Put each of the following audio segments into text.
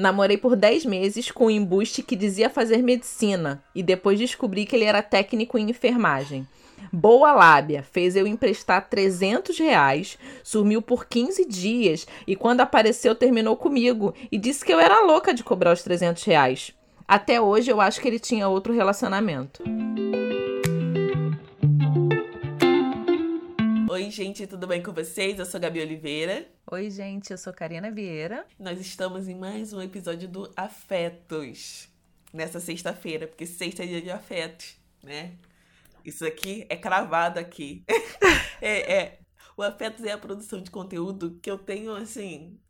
Namorei por 10 meses com um embuste que dizia fazer medicina e depois descobri que ele era técnico em enfermagem. Boa lábia, fez eu emprestar 300 reais, sumiu por 15 dias e quando apareceu terminou comigo e disse que eu era louca de cobrar os 300 reais. Até hoje eu acho que ele tinha outro relacionamento. Oi, gente, tudo bem com vocês? Eu sou Gabi Oliveira. Oi, gente, eu sou Karina Vieira. Nós estamos em mais um episódio do Afetos. Nessa sexta-feira, porque sexta é dia de afetos, né? Isso aqui é cravado aqui. é, é. O Afetos é a produção de conteúdo que eu tenho, assim,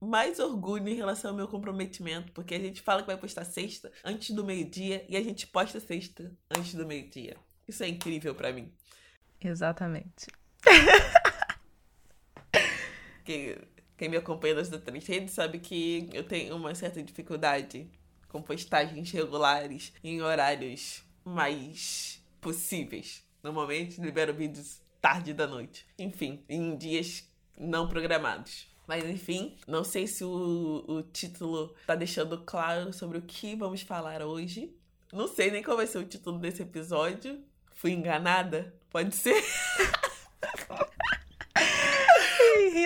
mais orgulho em relação ao meu comprometimento, porque a gente fala que vai postar sexta antes do meio-dia e a gente posta sexta antes do meio-dia. Isso é incrível para mim. Exatamente. quem, quem me acompanha nas outras redes sabe que eu tenho uma certa dificuldade com postagens regulares em horários mais possíveis. Normalmente libero vídeos tarde da noite. Enfim, em dias não programados. Mas enfim, não sei se o, o título tá deixando claro sobre o que vamos falar hoje. Não sei nem qual vai ser o título desse episódio. Fui enganada? Pode ser?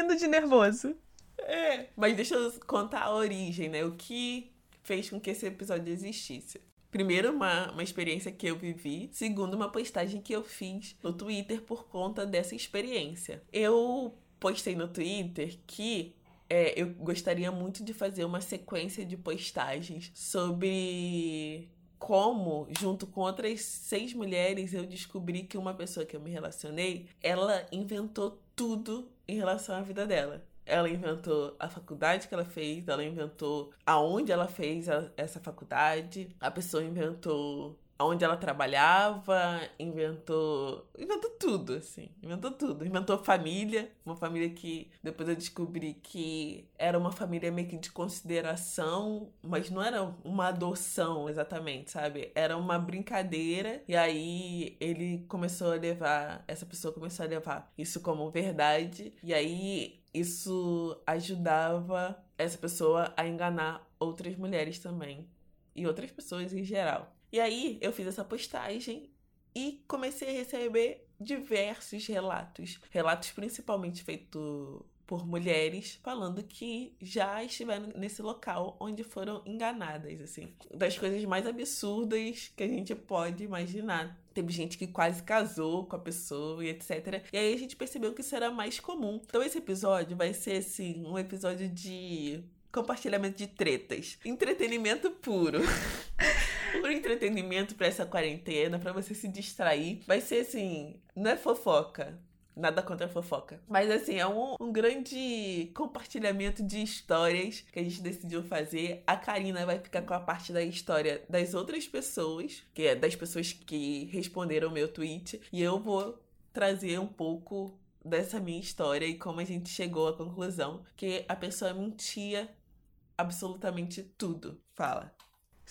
Rindo de nervoso. É, mas deixa eu contar a origem, né? O que fez com que esse episódio existisse. Primeiro, uma, uma experiência que eu vivi. Segundo, uma postagem que eu fiz no Twitter por conta dessa experiência. Eu postei no Twitter que é, eu gostaria muito de fazer uma sequência de postagens sobre como, junto com outras seis mulheres, eu descobri que uma pessoa que eu me relacionei, ela inventou tudo em relação à vida dela. Ela inventou a faculdade que ela fez, ela inventou aonde ela fez a, essa faculdade, a pessoa inventou onde ela trabalhava, inventou. Inventou tudo, assim. Inventou tudo. Inventou família. Uma família que depois eu descobri que era uma família meio que de consideração, mas não era uma adoção exatamente, sabe? Era uma brincadeira. E aí ele começou a levar. Essa pessoa começou a levar isso como verdade. E aí isso ajudava essa pessoa a enganar outras mulheres também. E outras pessoas em geral. E aí eu fiz essa postagem e comecei a receber diversos relatos. Relatos principalmente feitos por mulheres falando que já estiveram nesse local onde foram enganadas, assim. Das coisas mais absurdas que a gente pode imaginar. Teve gente que quase casou com a pessoa e etc. E aí a gente percebeu que isso era mais comum. Então esse episódio vai ser, assim, um episódio de compartilhamento de tretas. Entretenimento puro. por entretenimento para essa quarentena, para você se distrair. Vai ser assim, não é fofoca. Nada contra a fofoca. Mas assim, é um, um, grande compartilhamento de histórias que a gente decidiu fazer. A Karina vai ficar com a parte da história das outras pessoas, que é das pessoas que responderam o meu tweet. E eu vou trazer um pouco dessa minha história e como a gente chegou à conclusão que a pessoa mentia absolutamente tudo. Fala.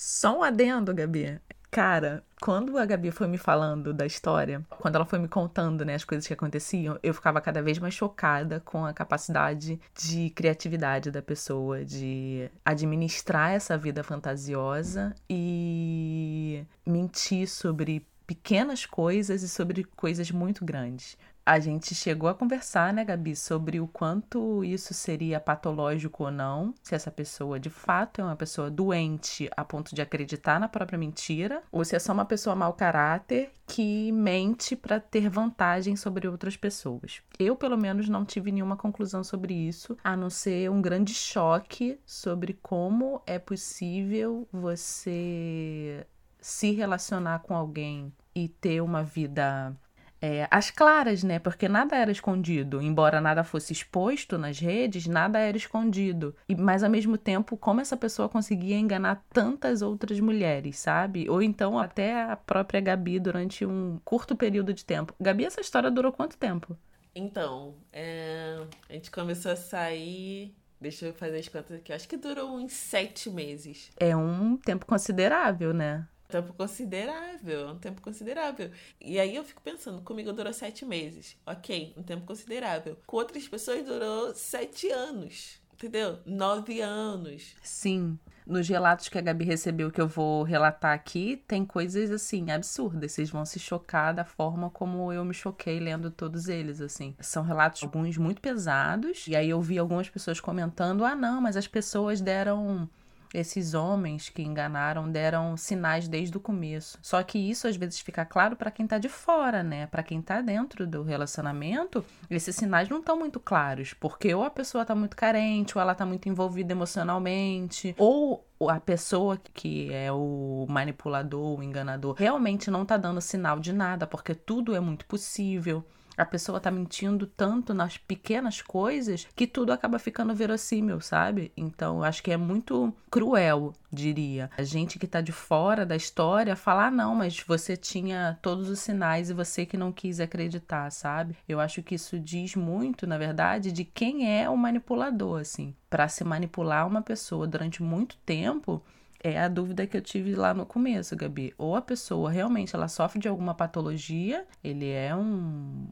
Só um adendo, Gabi. Cara, quando a Gabi foi me falando da história, quando ela foi me contando, né, as coisas que aconteciam, eu ficava cada vez mais chocada com a capacidade de criatividade da pessoa, de administrar essa vida fantasiosa e mentir sobre pequenas coisas e sobre coisas muito grandes a gente chegou a conversar, né, Gabi, sobre o quanto isso seria patológico ou não, se essa pessoa de fato é uma pessoa doente a ponto de acreditar na própria mentira, ou se é só uma pessoa mau caráter que mente para ter vantagem sobre outras pessoas. Eu, pelo menos, não tive nenhuma conclusão sobre isso, a não ser um grande choque sobre como é possível você se relacionar com alguém e ter uma vida é, as claras, né? Porque nada era escondido. Embora nada fosse exposto nas redes, nada era escondido. E, mas ao mesmo tempo, como essa pessoa conseguia enganar tantas outras mulheres, sabe? Ou então até a própria Gabi durante um curto período de tempo. Gabi, essa história durou quanto tempo? Então, é... a gente começou a sair Deixa eu fazer as contas aqui. Acho que durou uns sete meses. É um tempo considerável, né? Tempo considerável, um tempo considerável. E aí eu fico pensando, comigo durou sete meses. Ok, um tempo considerável. Com outras pessoas durou sete anos. entendeu? Nove anos. Sim. Nos relatos que a Gabi recebeu, que eu vou relatar aqui, tem coisas assim absurdas. Vocês vão se chocar da forma como eu me choquei lendo todos eles, assim. São relatos, alguns muito pesados. E aí eu vi algumas pessoas comentando: ah, não, mas as pessoas deram esses homens que enganaram deram sinais desde o começo. Só que isso às vezes fica claro para quem tá de fora, né? Para quem tá dentro do relacionamento, esses sinais não estão muito claros, porque ou a pessoa tá muito carente, ou ela tá muito envolvida emocionalmente, ou a pessoa que é o manipulador, o enganador, realmente não tá dando sinal de nada, porque tudo é muito possível a pessoa tá mentindo tanto nas pequenas coisas que tudo acaba ficando verossímil, sabe? Então, acho que é muito cruel, diria. A gente que tá de fora da história falar, ah, não, mas você tinha todos os sinais e você que não quis acreditar, sabe? Eu acho que isso diz muito, na verdade, de quem é o manipulador, assim. Para se manipular uma pessoa durante muito tempo, é a dúvida que eu tive lá no começo, Gabi. Ou a pessoa realmente ela sofre de alguma patologia, ele é um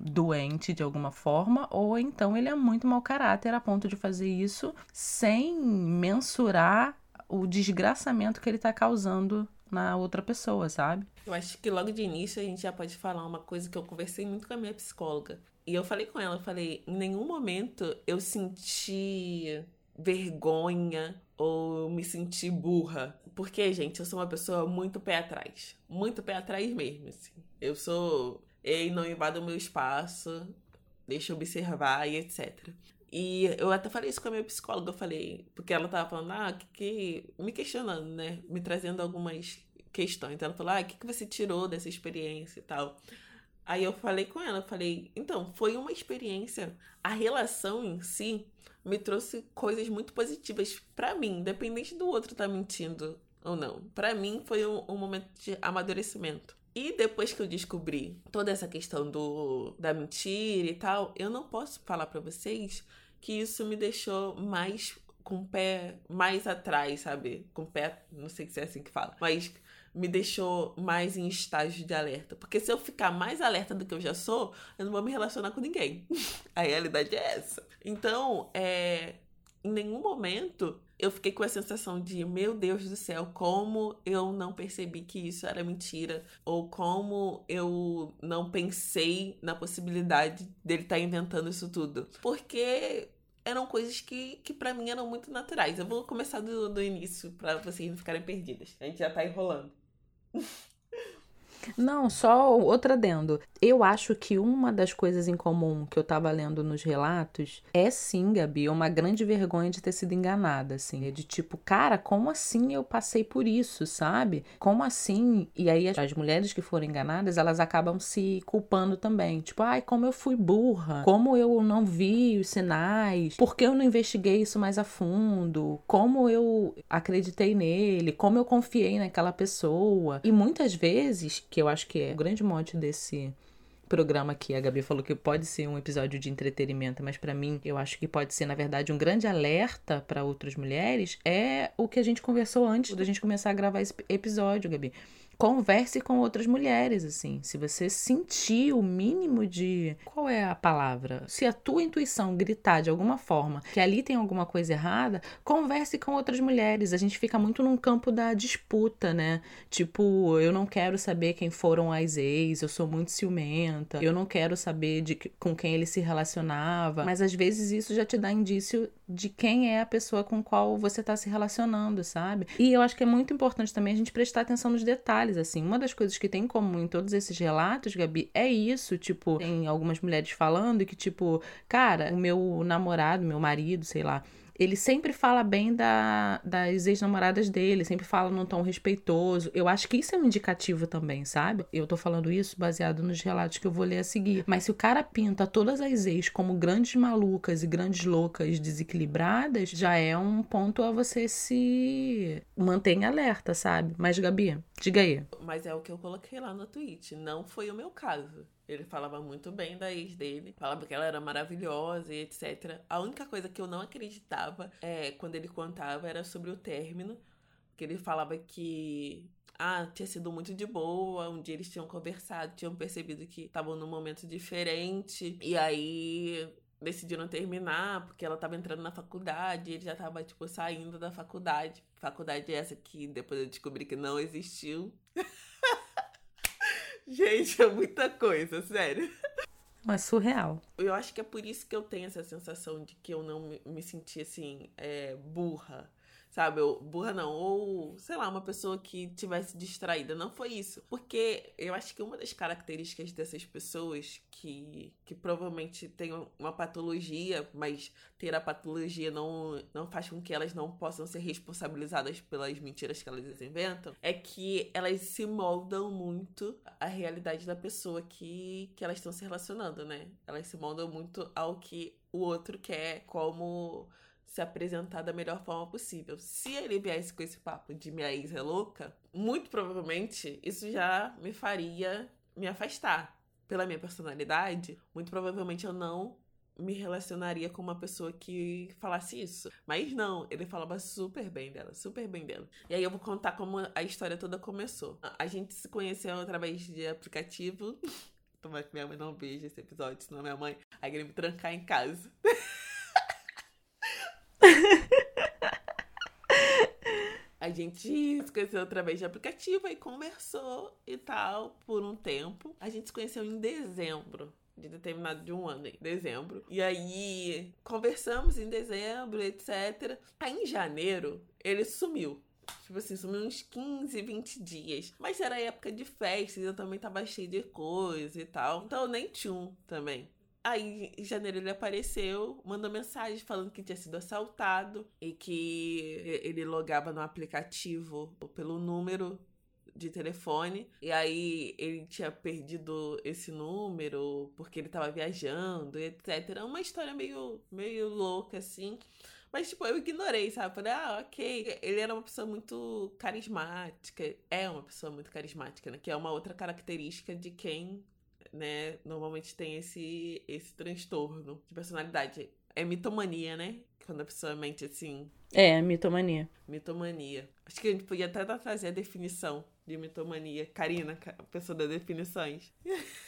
doente de alguma forma, ou então ele é muito mau caráter a ponto de fazer isso sem mensurar o desgraçamento que ele está causando na outra pessoa, sabe? Eu acho que logo de início a gente já pode falar uma coisa que eu conversei muito com a minha psicóloga. E eu falei com ela, eu falei, em nenhum momento eu senti vergonha ou me senti burra. Porque, gente, eu sou uma pessoa muito pé atrás. Muito pé atrás mesmo, assim. Eu sou Ei, não invada o meu espaço, deixa eu observar e etc. E eu até falei isso com a minha psicóloga, eu falei, porque ela tava falando, ah, que, que me questionando, né? Me trazendo algumas questões. Então ela falou, ah, o que, que você tirou dessa experiência e tal? Aí eu falei com ela, falei, então, foi uma experiência. A relação em si me trouxe coisas muito positivas para mim, independente do outro estar tá mentindo ou não. Para mim foi um, um momento de amadurecimento. E depois que eu descobri toda essa questão do da mentira e tal, eu não posso falar para vocês que isso me deixou mais com o pé mais atrás, sabe? Com o pé, não sei se é assim que fala, mas me deixou mais em estágio de alerta. Porque se eu ficar mais alerta do que eu já sou, eu não vou me relacionar com ninguém. A realidade é essa. Então, é, em nenhum momento eu fiquei com a sensação de, meu Deus do céu, como eu não percebi que isso era mentira, ou como eu não pensei na possibilidade dele estar tá inventando isso tudo. Porque eram coisas que, que para mim eram muito naturais. Eu vou começar do, do início para vocês não ficarem perdidas. A gente já tá enrolando. Não, só outra adendo. Eu acho que uma das coisas em comum que eu tava lendo nos relatos é sim, Gabi, uma grande vergonha de ter sido enganada, assim. É de tipo, cara, como assim eu passei por isso, sabe? Como assim? E aí as mulheres que foram enganadas, elas acabam se culpando também. Tipo, ai, como eu fui burra, como eu não vi os sinais, por que eu não investiguei isso mais a fundo, como eu acreditei nele, como eu confiei naquela pessoa. E muitas vezes que eu acho que é o grande mote desse programa aqui. A Gabi falou que pode ser um episódio de entretenimento, mas para mim, eu acho que pode ser, na verdade, um grande alerta para outras mulheres. É o que a gente conversou antes da gente começar a gravar esse episódio, Gabi converse com outras mulheres, assim. Se você sentir o mínimo de. Qual é a palavra? Se a tua intuição gritar de alguma forma que ali tem alguma coisa errada, converse com outras mulheres. A gente fica muito num campo da disputa, né? Tipo, eu não quero saber quem foram as ex, eu sou muito ciumenta, eu não quero saber de com quem ele se relacionava. Mas às vezes isso já te dá indício de quem é a pessoa com qual você está se relacionando, sabe? E eu acho que é muito importante também a gente prestar atenção nos detalhes, assim. Uma das coisas que tem em comum em todos esses relatos, Gabi, é isso, tipo, tem algumas mulheres falando que, tipo, cara, o meu namorado, meu marido, sei lá, ele sempre fala bem da, das ex-namoradas dele, sempre fala num tom respeitoso. Eu acho que isso é um indicativo também, sabe? Eu tô falando isso baseado nos relatos que eu vou ler a seguir. Mas se o cara pinta todas as ex como grandes malucas e grandes loucas desequilibradas, já é um ponto a você se manter alerta, sabe? Mas, Gabi, diga aí. Mas é o que eu coloquei lá no tweet. Não foi o meu caso. Ele falava muito bem da ex dele, falava que ela era maravilhosa e etc. A única coisa que eu não acreditava é quando ele contava era sobre o término, que ele falava que ah, tinha sido muito de boa. Um dia eles tinham conversado, tinham percebido que estavam num momento diferente. E aí decidiram terminar porque ela tava entrando na faculdade, ele já tava, tipo, saindo da faculdade. Faculdade essa que depois eu descobri que não existiu. Gente, é muita coisa, sério. Mas surreal. Eu acho que é por isso que eu tenho essa sensação de que eu não me, me senti assim, é, burra sabe? Eu, burra não, ou sei lá, uma pessoa que tivesse distraída. Não foi isso. Porque eu acho que uma das características dessas pessoas que, que provavelmente têm uma patologia, mas ter a patologia não, não faz com que elas não possam ser responsabilizadas pelas mentiras que elas inventam, é que elas se moldam muito à realidade da pessoa que, que elas estão se relacionando, né? Elas se moldam muito ao que o outro quer, como se apresentar da melhor forma possível. Se ele viesse com esse papo de minha ex é louca, muito provavelmente isso já me faria me afastar. Pela minha personalidade, muito provavelmente eu não me relacionaria com uma pessoa que falasse isso. Mas não, ele falava super bem dela, super bem dela. E aí eu vou contar como a história toda começou. A gente se conheceu através de aplicativo. Tomara que minha mãe não veja esse episódio, senão minha mãe vai me trancar em casa. A gente se conheceu através de aplicativo e conversou e tal por um tempo. A gente se conheceu em dezembro de determinado de um ano, em dezembro. E aí conversamos em dezembro, etc. Aí em janeiro ele sumiu. Tipo assim, sumiu uns 15, 20 dias. Mas era época de festas, eu também tava cheio de coisa e tal. Então nem tinha um também. Aí, em janeiro, ele apareceu, mandou mensagem falando que tinha sido assaltado e que ele logava no aplicativo pelo número de telefone. E aí ele tinha perdido esse número porque ele tava viajando, etc. Uma história meio, meio louca, assim. Mas, tipo, eu ignorei, sabe? Falei, ah, ok. Ele era uma pessoa muito carismática. É uma pessoa muito carismática, né? Que é uma outra característica de quem né, normalmente tem esse, esse transtorno de personalidade. É mitomania, né? Quando a pessoa mente assim. É, mitomania. Mitomania. Acho que a gente podia até trazer a definição de mitomania. Karina, a pessoa das definições.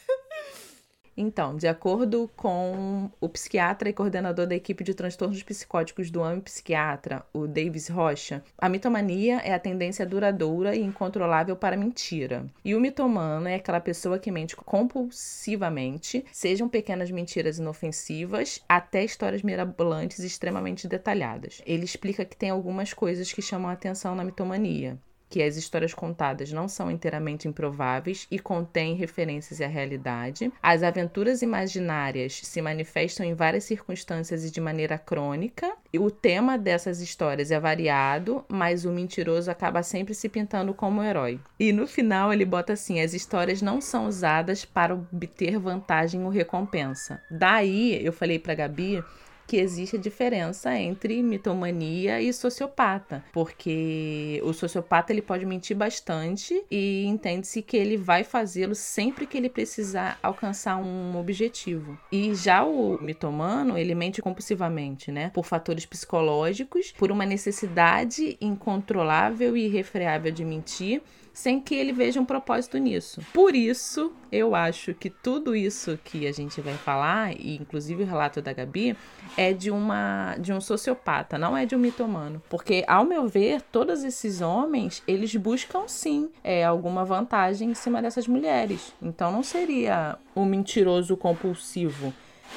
Então, de acordo com o psiquiatra e coordenador da equipe de transtornos psicóticos do AME Psiquiatra, o Davis Rocha, a mitomania é a tendência duradoura e incontrolável para mentira. E o mitomano é aquela pessoa que mente compulsivamente, sejam pequenas mentiras inofensivas até histórias mirabolantes extremamente detalhadas. Ele explica que tem algumas coisas que chamam a atenção na mitomania que as histórias contadas não são inteiramente improváveis e contêm referências à realidade. As aventuras imaginárias se manifestam em várias circunstâncias e de maneira crônica. E o tema dessas histórias é variado, mas o mentiroso acaba sempre se pintando como herói. E no final ele bota assim: as histórias não são usadas para obter vantagem ou recompensa. Daí eu falei para Gabi que existe a diferença entre mitomania e sociopata, porque o sociopata ele pode mentir bastante e entende-se que ele vai fazê-lo sempre que ele precisar alcançar um objetivo. E já o mitomano, ele mente compulsivamente, né? Por fatores psicológicos, por uma necessidade incontrolável e irrefreável de mentir sem que ele veja um propósito nisso. Por isso, eu acho que tudo isso que a gente vai falar, e inclusive o relato da Gabi, é de uma de um sociopata, não é de um mitomano. Porque, ao meu ver, todos esses homens, eles buscam sim é, alguma vantagem em cima dessas mulheres. Então não seria um mentiroso compulsivo.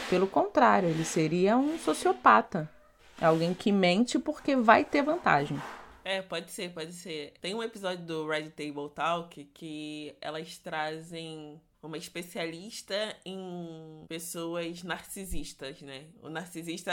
Pelo contrário, ele seria um sociopata. Alguém que mente porque vai ter vantagem. É, pode ser, pode ser. Tem um episódio do Red Table Talk que elas trazem uma especialista em pessoas narcisistas, né? O narcisista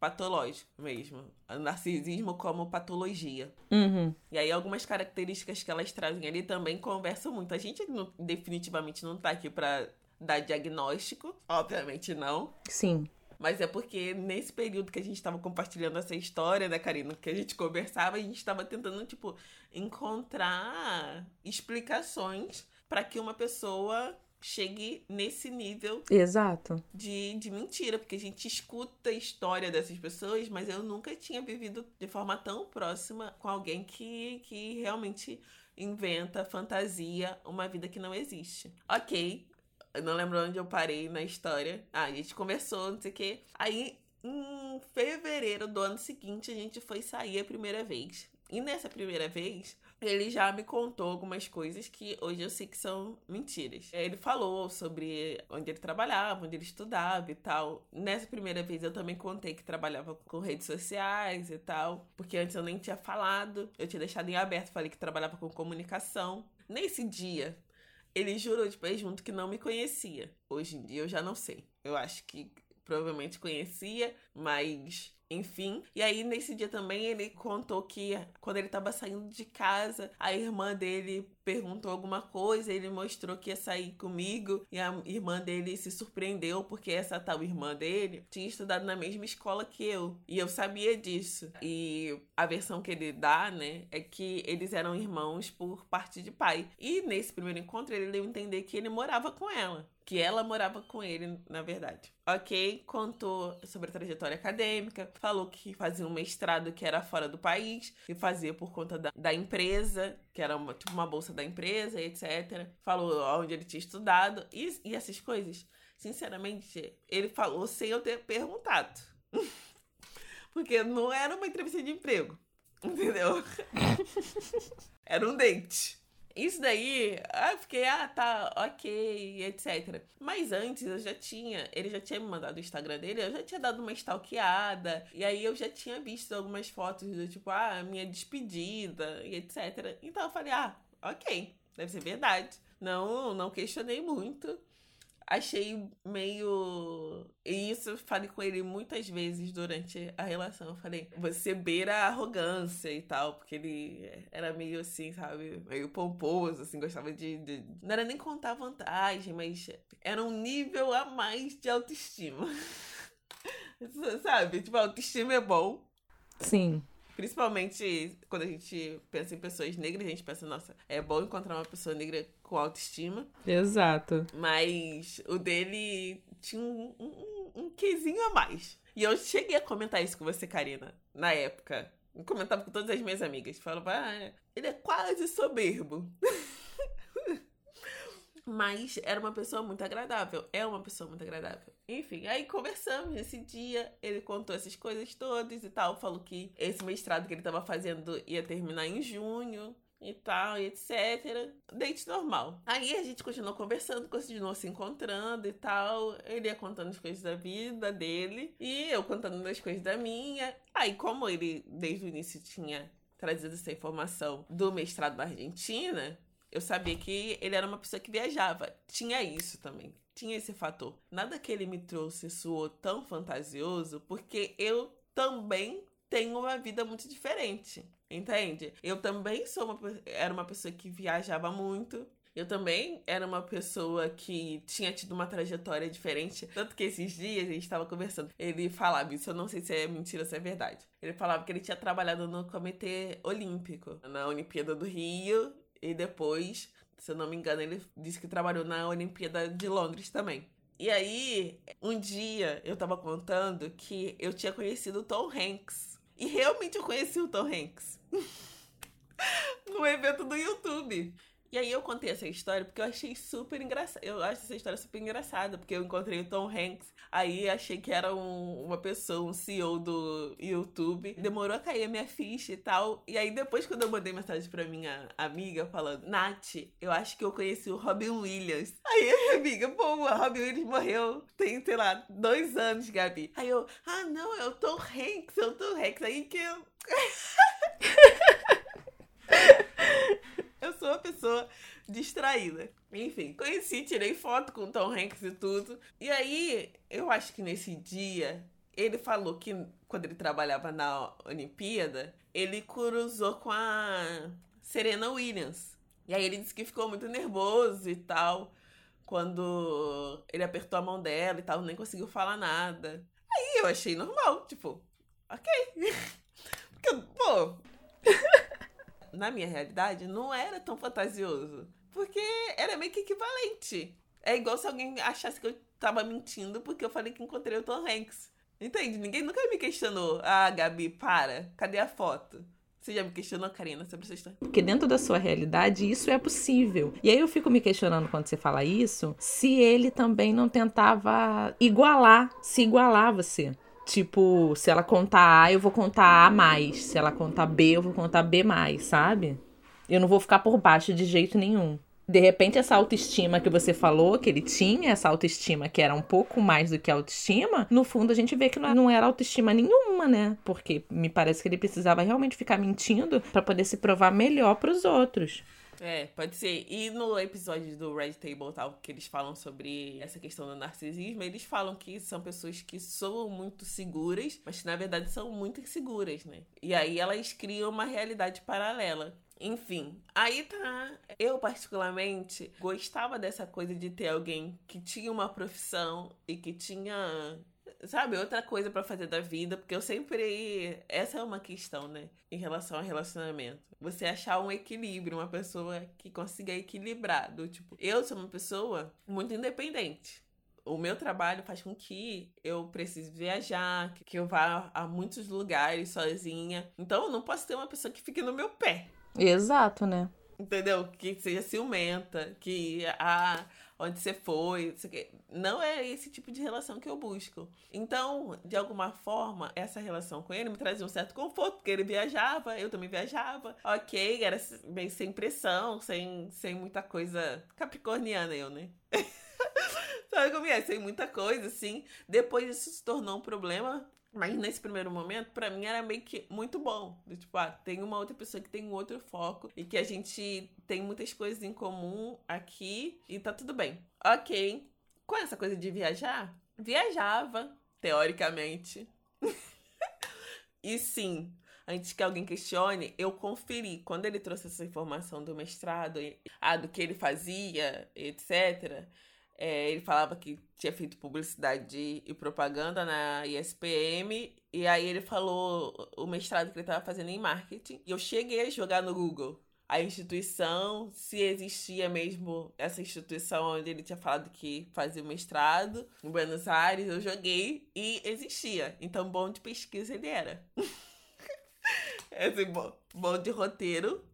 patológico mesmo. O narcisismo como patologia. Uhum. E aí algumas características que elas trazem ali também conversam muito. A gente não, definitivamente não tá aqui para dar diagnóstico, obviamente não. Sim. Mas é porque nesse período que a gente estava compartilhando essa história, né, Karina? Que a gente conversava, a gente estava tentando, tipo, encontrar explicações para que uma pessoa chegue nesse nível Exato. De, de mentira, porque a gente escuta a história dessas pessoas, mas eu nunca tinha vivido de forma tão próxima com alguém que, que realmente inventa, fantasia uma vida que não existe. Ok, Eu não lembro onde eu parei na história. Ah, a gente conversou, não sei o quê. Aí, em fevereiro do ano seguinte, a gente foi sair a primeira vez. E nessa primeira vez, ele já me contou algumas coisas que hoje eu sei que são mentiras. Ele falou sobre onde ele trabalhava, onde ele estudava e tal. Nessa primeira vez eu também contei que trabalhava com redes sociais e tal, porque antes eu nem tinha falado, eu tinha deixado em aberto, falei que trabalhava com comunicação. Nesse dia, ele jurou de pé junto que não me conhecia. Hoje em dia eu já não sei. Eu acho que provavelmente conhecia, mas enfim. E aí, nesse dia também, ele contou que quando ele tava saindo de casa, a irmã dele perguntou alguma coisa, ele mostrou que ia sair comigo, e a irmã dele se surpreendeu porque essa tal irmã dele tinha estudado na mesma escola que eu. E eu sabia disso. E a versão que ele dá, né, é que eles eram irmãos por parte de pai. E nesse primeiro encontro, ele deu a entender que ele morava com ela que ela morava com ele, na verdade. Ok, contou sobre a trajetória acadêmica, falou que fazia um mestrado que era fora do país, e fazia por conta da, da empresa, que era uma, tipo uma bolsa da empresa, etc. Falou onde ele tinha estudado e, e essas coisas. Sinceramente, ele falou sem eu ter perguntado. Porque não era uma entrevista de emprego, entendeu? era um date. Isso daí, eu fiquei, ah, tá, ok, etc. Mas antes eu já tinha, ele já tinha me mandado o Instagram dele, eu já tinha dado uma stalkeada, e aí eu já tinha visto algumas fotos do tipo, ah, minha despedida, e etc. Então eu falei, ah, ok, deve ser verdade. Não, não questionei muito achei meio. E isso eu falei com ele muitas vezes durante a relação. Eu falei, você beira a arrogância e tal, porque ele era meio assim, sabe? Meio pomposo, assim, gostava de. de... Não era nem contar vantagem, mas era um nível a mais de autoestima. sabe? Tipo, autoestima é bom. Sim. Principalmente quando a gente pensa em pessoas negras, a gente pensa, nossa, é bom encontrar uma pessoa negra com autoestima. Exato. Mas o dele tinha um, um, um quesinho a mais. E eu cheguei a comentar isso com você, Karina, na época. Eu comentava com todas as minhas amigas. Falava, ah, ele é quase soberbo. Mas era uma pessoa muito agradável. É uma pessoa muito agradável. Enfim, aí conversamos nesse dia. Ele contou essas coisas todas e tal. Falou que esse mestrado que ele estava fazendo ia terminar em junho e tal, e etc. Date normal. Aí a gente continuou conversando, continuou se encontrando e tal. Ele ia contando as coisas da vida dele e eu contando as coisas da minha. Aí, como ele desde o início tinha trazido essa informação do mestrado da Argentina, eu sabia que ele era uma pessoa que viajava. Tinha isso também. Tinha esse fator. Nada que ele me trouxe soou tão fantasioso, porque eu também tenho uma vida muito diferente. Entende? Eu também sou uma, era uma pessoa que viajava muito. Eu também era uma pessoa que tinha tido uma trajetória diferente. Tanto que esses dias a gente estava conversando. Ele falava, isso eu não sei se é mentira ou se é verdade. Ele falava que ele tinha trabalhado no Comitê Olímpico, na Olimpíada do Rio e depois, se eu não me engano, ele disse que trabalhou na Olimpíada de Londres também. E aí, um dia eu tava contando que eu tinha conhecido Tom Hanks. E realmente eu conheci o Tom Hanks. no evento do YouTube. E aí eu contei essa história porque eu achei super engraçada. Eu acho essa história super engraçada, porque eu encontrei o Tom Hanks, aí achei que era um, uma pessoa, um CEO do YouTube. Demorou a cair a minha ficha e tal. E aí depois, quando eu mandei mensagem pra minha amiga falando, Nath, eu acho que eu conheci o Robin Williams. Aí a minha amiga, pô, o Robin Williams morreu tem, sei lá, dois anos, Gabi. Aí eu, ah, não, é o Tom Hanks, é o Tom Hanks. Aí que eu. Sou uma pessoa distraída. Enfim, conheci, tirei foto com o Tom Hanks e tudo. E aí, eu acho que nesse dia, ele falou que quando ele trabalhava na Olimpíada, ele cruzou com a Serena Williams. E aí ele disse que ficou muito nervoso e tal. Quando ele apertou a mão dela e tal, nem conseguiu falar nada. Aí eu achei normal, tipo, ok. Porque, pô na minha realidade, não era tão fantasioso. Porque era meio que equivalente. É igual se alguém achasse que eu tava mentindo porque eu falei que encontrei o Tom Hanks. Entende? Ninguém nunca me questionou. Ah, Gabi, para. Cadê a foto? Você já me questionou, Karina, sobre essa história? Porque dentro da sua realidade, isso é possível. E aí eu fico me questionando quando você fala isso, se ele também não tentava igualar, se igualar a você. Tipo, se ela contar A, eu vou contar A mais. Se ela contar B, eu vou contar B mais, sabe? Eu não vou ficar por baixo de jeito nenhum de repente essa autoestima que você falou que ele tinha, essa autoestima que era um pouco mais do que autoestima, no fundo a gente vê que não era autoestima nenhuma, né? Porque me parece que ele precisava realmente ficar mentindo para poder se provar melhor para os outros. É, pode ser. E no episódio do Red Table tal, que eles falam sobre essa questão do narcisismo, eles falam que são pessoas que soam muito seguras, mas que na verdade são muito inseguras, né? E aí elas criam uma realidade paralela. Enfim, aí tá. Eu, particularmente, gostava dessa coisa de ter alguém que tinha uma profissão e que tinha sabe, outra coisa para fazer da vida, porque eu sempre. Essa é uma questão, né? Em relação ao relacionamento. Você achar um equilíbrio, uma pessoa que consiga equilibrar. Do tipo, eu sou uma pessoa muito independente. O meu trabalho faz com que eu precise viajar, que eu vá a muitos lugares sozinha. Então eu não posso ter uma pessoa que fique no meu pé. Exato, né? Entendeu? Que seja ciumenta, que ah, onde você foi, não é esse tipo de relação que eu busco. Então, de alguma forma, essa relação com ele me trazia um certo conforto, porque ele viajava, eu também viajava. Ok, era bem sem pressão, sem, sem muita coisa capricorniana eu, né? Sabe como é? Sem muita coisa, assim. Depois isso se tornou um problema mas nesse primeiro momento, para mim era meio que muito bom. Tipo, ah, tem uma outra pessoa que tem um outro foco e que a gente tem muitas coisas em comum aqui e tá tudo bem. Ok. Com essa coisa de viajar, viajava, teoricamente. e sim, antes que alguém questione, eu conferi. Quando ele trouxe essa informação do mestrado, ah, do que ele fazia, etc é, ele falava que tinha feito publicidade e propaganda na ISPM. E aí ele falou o mestrado que ele estava fazendo em marketing. E eu cheguei a jogar no Google a instituição, se existia mesmo essa instituição onde ele tinha falado que fazia o mestrado em Buenos Aires, eu joguei e existia. Então, bom de pesquisa ele era. Esse bom, bom de roteiro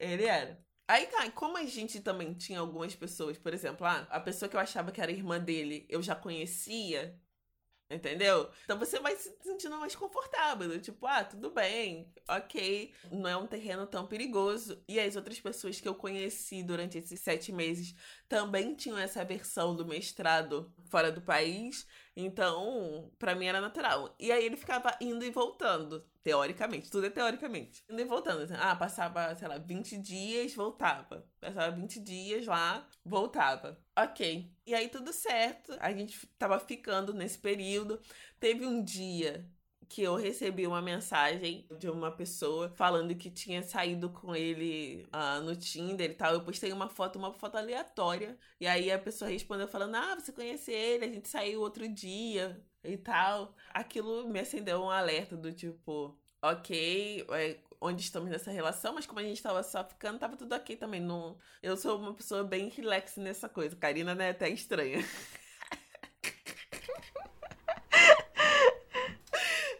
ele era. Aí tá, como a gente também tinha algumas pessoas, por exemplo, ah, a pessoa que eu achava que era irmã dele, eu já conhecia, Entendeu? Então você vai se sentindo mais confortável. Tipo, ah, tudo bem, ok. Não é um terreno tão perigoso. E as outras pessoas que eu conheci durante esses sete meses também tinham essa versão do mestrado fora do país. Então, para mim era natural. E aí ele ficava indo e voltando, teoricamente. Tudo é teoricamente. E voltando. Assim, ah, passava, sei lá, 20 dias, voltava. Passava 20 dias lá, voltava. Ok. E aí tudo certo. A gente tava ficando nesse período. Teve um dia que eu recebi uma mensagem de uma pessoa falando que tinha saído com ele uh, no Tinder e tal. Eu postei uma foto, uma foto aleatória. E aí a pessoa respondeu falando: Ah, você conhece ele, a gente saiu outro dia e tal. Aquilo me acendeu um alerta do tipo, ok, é, onde estamos nessa relação, mas como a gente tava só ficando, tava tudo ok também. Não... Eu sou uma pessoa bem relax nessa coisa. Karina, né, é até estranha.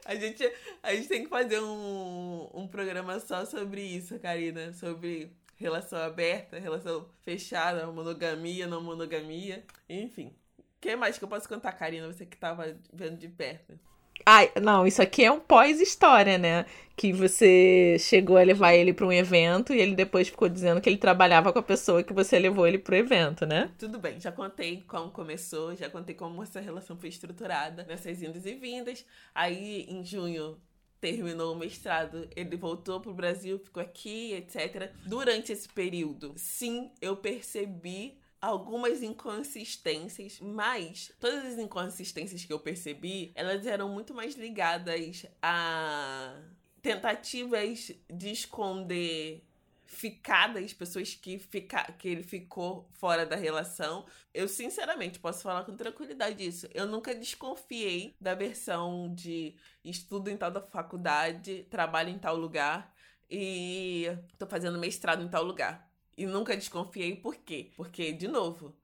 A gente, a gente tem que fazer um, um programa só sobre isso, Karina. Sobre relação aberta, relação fechada, monogamia, não monogamia. Enfim. O que mais que eu posso contar, Karina? Você que tava vendo de perto. Ai, não, isso aqui é um pós-história, né? Que você chegou a levar ele para um evento e ele depois ficou dizendo que ele trabalhava com a pessoa que você levou ele pro evento, né? Tudo bem, já contei como começou, já contei como essa relação foi estruturada nessas indas e vindas. Aí, em junho, terminou o mestrado, ele voltou pro Brasil, ficou aqui, etc. Durante esse período, sim, eu percebi algumas inconsistências, mas todas as inconsistências que eu percebi, elas eram muito mais ligadas a tentativas de esconder ficadas, pessoas que, fica, que ele ficou fora da relação. Eu, sinceramente, posso falar com tranquilidade isso. Eu nunca desconfiei da versão de estudo em tal da faculdade, trabalho em tal lugar e tô fazendo mestrado em tal lugar. E nunca desconfiei por quê? Porque, de novo,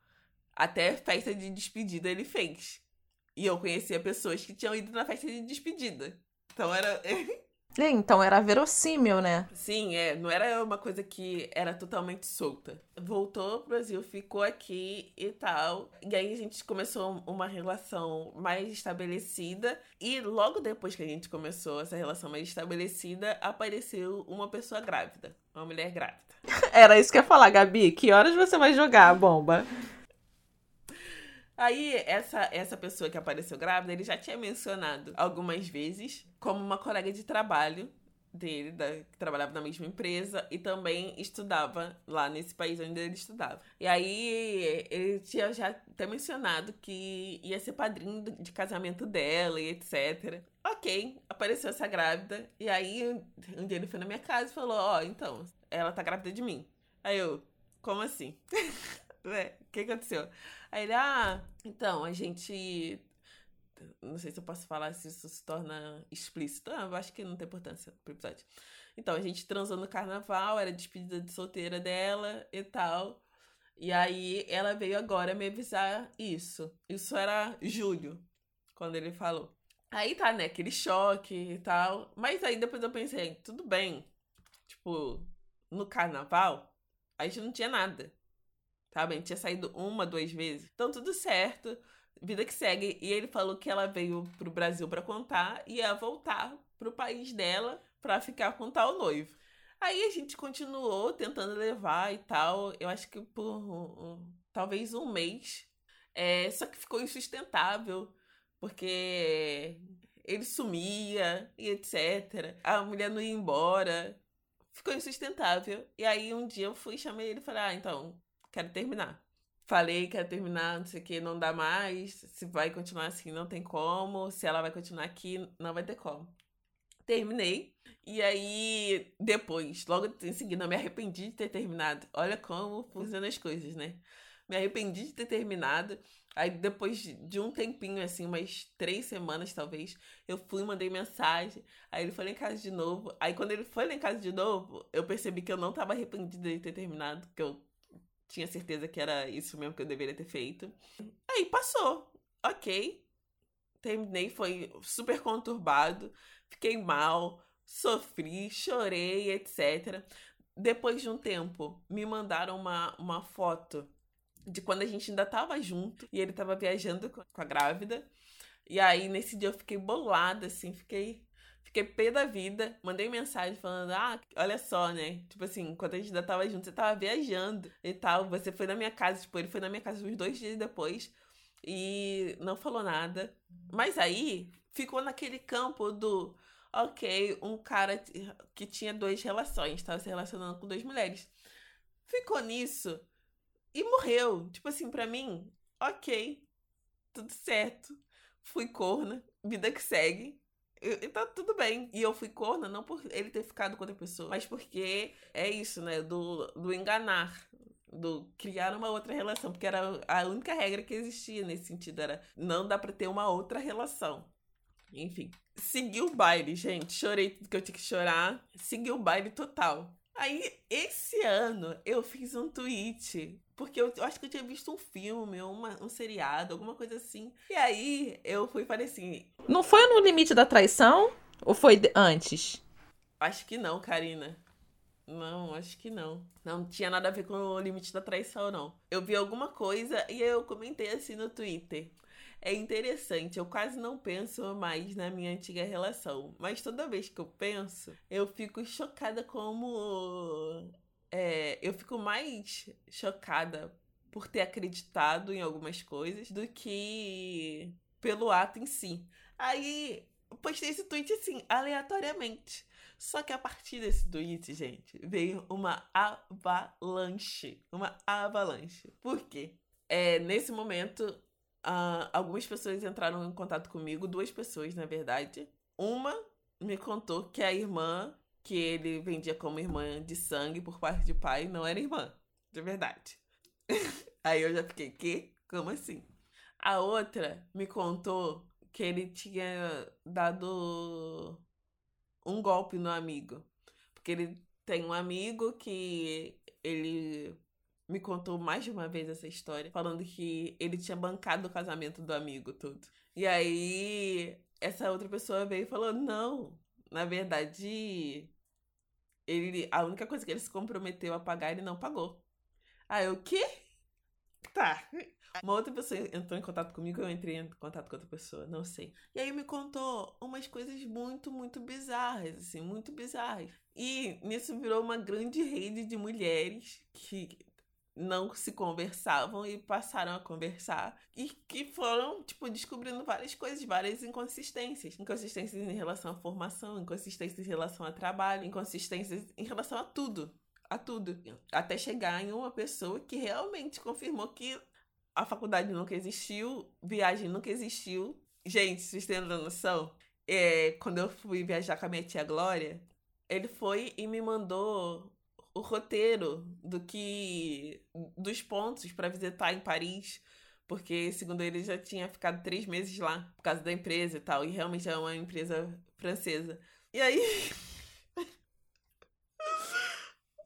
até festa de despedida ele fez. E eu conhecia pessoas que tinham ido na festa de despedida. Então era. Então era verossímil, né? Sim, é. Não era uma coisa que era totalmente solta. Voltou pro Brasil, ficou aqui e tal. E aí a gente começou uma relação mais estabelecida. E logo depois que a gente começou essa relação mais estabelecida, apareceu uma pessoa grávida. Uma mulher grávida. Era isso que eu ia falar, Gabi. Que horas você vai jogar a bomba? Aí, essa, essa pessoa que apareceu grávida, ele já tinha mencionado algumas vezes como uma colega de trabalho dele, da, que trabalhava na mesma empresa e também estudava lá nesse país onde ele estudava. E aí, ele tinha já até mencionado que ia ser padrinho de casamento dela e etc. Ok, apareceu essa grávida. E aí, um dia ele foi na minha casa e falou: Ó, oh, então, ela tá grávida de mim. Aí eu, como assim? O que aconteceu? Aí ele, ah, então, a gente. Não sei se eu posso falar se isso se torna explícito. Ah, eu acho que não tem importância pro episódio. Então, a gente transou no carnaval, era despedida de solteira dela e tal. E aí ela veio agora me avisar isso. Isso era julho, quando ele falou. Aí tá, né, aquele choque e tal. Mas aí depois eu pensei, tudo bem. Tipo, no carnaval, a gente não tinha nada A gente tinha saído uma, duas vezes. Então, tudo certo. Vida que segue. E ele falou que ela veio pro Brasil para contar e ia voltar pro país dela para ficar com tal noivo. Aí a gente continuou tentando levar e tal. Eu acho que por um, talvez um mês. É, só que ficou insustentável. Porque ele sumia e etc. A mulher não ia embora. Ficou insustentável. E aí um dia eu fui, chamei ele e falei: Ah, então, quero terminar. Falei, quero terminar, não sei o que, não dá mais. Se vai continuar assim, não tem como. Se ela vai continuar aqui, não vai ter como. Terminei. E aí, depois, logo em seguida, eu me arrependi de ter terminado. Olha como funcionam as coisas, né? Me arrependi de ter terminado. Aí, depois de um tempinho, assim, umas três semanas talvez, eu fui, mandei mensagem. Aí ele foi lá em casa de novo. Aí, quando ele foi lá em casa de novo, eu percebi que eu não tava arrependida de ter terminado, que eu tinha certeza que era isso mesmo que eu deveria ter feito. Aí passou. Ok. Terminei, foi super conturbado. Fiquei mal, sofri, chorei, etc. Depois de um tempo, me mandaram uma, uma foto de quando a gente ainda tava junto e ele tava viajando com a grávida. E aí, nesse dia, eu fiquei bolada, assim, fiquei Fiquei pé da vida. Mandei mensagem falando: Ah, olha só, né? Tipo assim, enquanto a gente ainda tava junto, você tava viajando e tal. Você foi na minha casa, tipo, ele foi na minha casa uns dois dias depois. E não falou nada. Mas aí ficou naquele campo do. Ok, um cara que tinha duas relações, estava se relacionando com duas mulheres. Ficou nisso e morreu. Tipo assim, para mim, ok, tudo certo. Fui corna, vida que segue. E tá tudo bem. E eu fui corna não por ele ter ficado com outra pessoa, mas porque é isso, né? Do, do enganar. Do criar uma outra relação. Porque era a única regra que existia nesse sentido. Era não dá pra ter uma outra relação. Enfim. Segui o baile, gente. Chorei tudo que eu tinha que chorar. Segui o baile total. Aí, esse ano, eu fiz um tweet. Porque eu, eu acho que eu tinha visto um filme, uma, um seriado, alguma coisa assim. E aí, eu fui e falei assim... Não foi no limite da traição? Ou foi antes? Acho que não, Karina. Não, acho que não. Não tinha nada a ver com o limite da traição, não. Eu vi alguma coisa e eu comentei assim no Twitter é interessante. Eu quase não penso mais na minha antiga relação. Mas toda vez que eu penso, eu fico chocada como. É, eu fico mais chocada por ter acreditado em algumas coisas do que pelo ato em si. Aí postei esse tweet assim, aleatoriamente. Só que a partir desse tweet, gente, veio uma avalanche. Uma avalanche. Por quê? É, nesse momento, Uh, algumas pessoas entraram em contato comigo, duas pessoas, na verdade. Uma me contou que a irmã que ele vendia como irmã de sangue por parte de pai não era irmã, de verdade. Aí eu já fiquei, que? Como assim? A outra me contou que ele tinha dado um golpe no amigo. Porque ele tem um amigo que ele me contou mais de uma vez essa história, falando que ele tinha bancado o casamento do amigo tudo. E aí essa outra pessoa veio e falou: "Não, na verdade, ele, a única coisa que ele se comprometeu a pagar, ele não pagou. Aí o quê? Tá. Uma outra pessoa entrou em contato comigo, eu entrei em contato com outra pessoa, não sei. E aí me contou umas coisas muito, muito bizarras, assim, muito bizarras. E nisso virou uma grande rede de mulheres que não se conversavam e passaram a conversar e que foram, tipo, descobrindo várias coisas, várias inconsistências. Inconsistências em relação à formação, inconsistências em relação a trabalho, inconsistências em relação a tudo. A tudo. Até chegar em uma pessoa que realmente confirmou que a faculdade nunca existiu, viagem nunca existiu. Gente, vocês têm noção? É, quando eu fui viajar com a minha tia Glória, ele foi e me mandou o roteiro do que dos pontos para visitar em Paris, porque segundo ele já tinha ficado três meses lá por causa da empresa e tal, e realmente é uma empresa francesa. E aí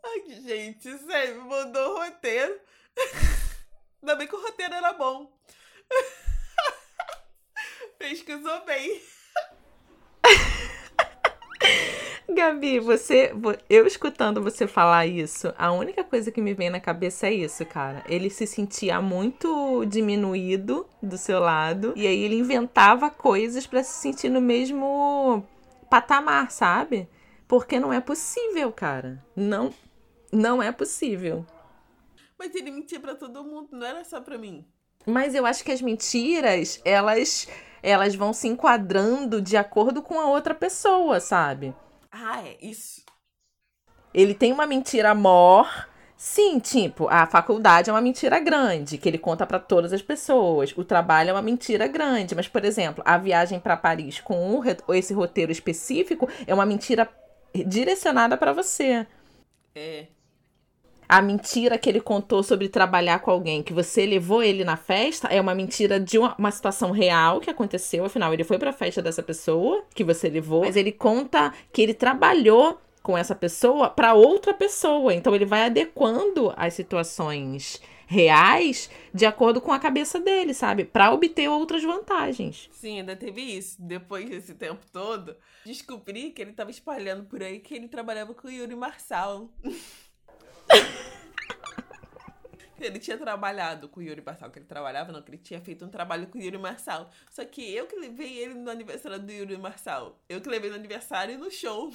Ai, gente, sério, mandou o roteiro. Ainda bem que o roteiro era bom. Pesquisou bem. Gabi, você, eu escutando você falar isso, a única coisa que me vem na cabeça é isso, cara. Ele se sentia muito diminuído do seu lado e aí ele inventava coisas para se sentir no mesmo patamar, sabe? Porque não é possível, cara. Não, não é possível. Mas ele mentia para todo mundo, não era só para mim. Mas eu acho que as mentiras, elas elas vão se enquadrando de acordo com a outra pessoa, sabe? Ah, é isso. Ele tem uma mentira mor. Sim, tipo, a faculdade é uma mentira grande, que ele conta para todas as pessoas. O trabalho é uma mentira grande, mas por exemplo, a viagem para Paris com esse roteiro específico é uma mentira direcionada para você. É a mentira que ele contou sobre trabalhar com alguém, que você levou ele na festa, é uma mentira de uma, uma situação real que aconteceu. Afinal, ele foi para a festa dessa pessoa que você levou, mas ele conta que ele trabalhou com essa pessoa para outra pessoa. Então, ele vai adequando as situações reais de acordo com a cabeça dele, sabe? Para obter outras vantagens. Sim, ainda teve isso. Depois desse tempo todo, descobri que ele estava espalhando por aí que ele trabalhava com o Yuri Marçal. Ele tinha trabalhado com o Yuri Marçal, que ele trabalhava, não, que ele tinha feito um trabalho com o Yuri Marçal. Só que eu que levei ele no aniversário do Yuri Marçal. Eu que levei no aniversário e no show.